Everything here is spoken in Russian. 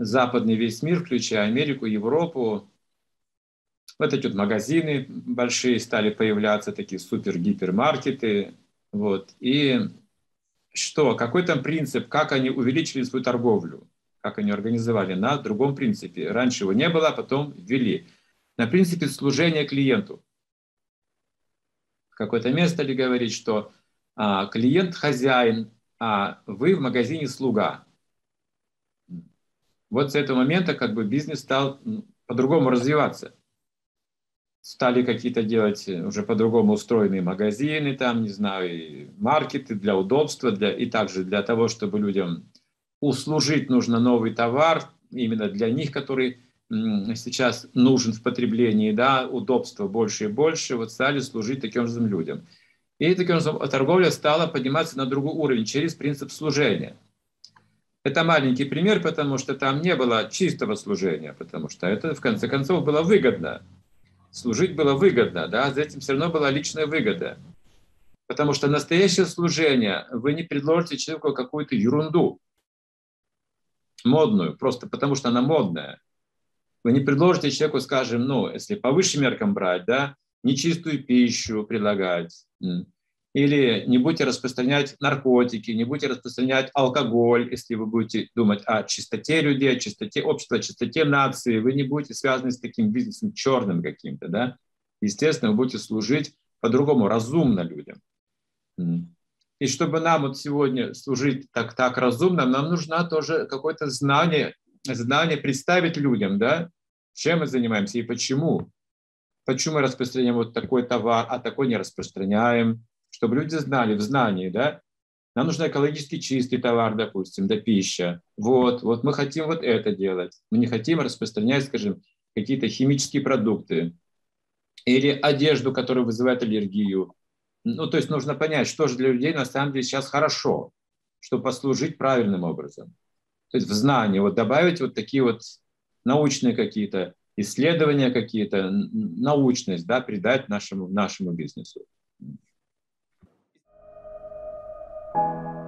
западный весь мир, включая Америку, Европу. Вот эти вот магазины большие стали появляться, такие супер-гипермаркеты. Вот. И что? Какой там принцип, как они увеличили свою торговлю? Как они организовали? На другом принципе. Раньше его не было, а потом ввели. На принципе служения клиенту. Какое-то место ли говорить, что а, клиент хозяин, а вы в магазине слуга. Вот с этого момента как бы бизнес стал по-другому развиваться. Стали какие-то делать уже по-другому устроенные магазины, там, не знаю, и маркеты для удобства, для, и также для того, чтобы людям услужить нужно новый товар, именно для них, который сейчас нужен в потреблении, да, удобства больше и больше, вот стали служить таким же людям. И таким образом торговля стала подниматься на другой уровень через принцип служения – это маленький пример, потому что там не было чистого служения, потому что это в конце концов было выгодно. Служить было выгодно, да, за этим все равно была личная выгода. Потому что настоящее служение, вы не предложите человеку какую-то ерунду, модную, просто потому что она модная. Вы не предложите человеку, скажем, ну, если по высшим меркам брать, да, нечистую пищу предлагать, или не будете распространять наркотики, не будете распространять алкоголь, если вы будете думать о чистоте людей, о чистоте общества, о чистоте нации, вы не будете связаны с таким бизнесом черным каким-то, да? Естественно, вы будете служить по-другому, разумно людям. И чтобы нам вот сегодня служить так, так разумно, нам нужно тоже какое-то знание, знание представить людям, да, чем мы занимаемся и почему. Почему мы распространяем вот такой товар, а такой не распространяем, чтобы люди знали в знании, да, нам нужен экологически чистый товар, допустим, да, пища. Вот, вот мы хотим вот это делать. Мы не хотим распространять, скажем, какие-то химические продукты или одежду, которая вызывает аллергию. Ну, то есть нужно понять, что же для людей на самом деле сейчас хорошо, чтобы послужить правильным образом. То есть в знании вот добавить вот такие вот научные какие-то исследования какие-то, научность, да, придать нашему, нашему бизнесу. Thank you.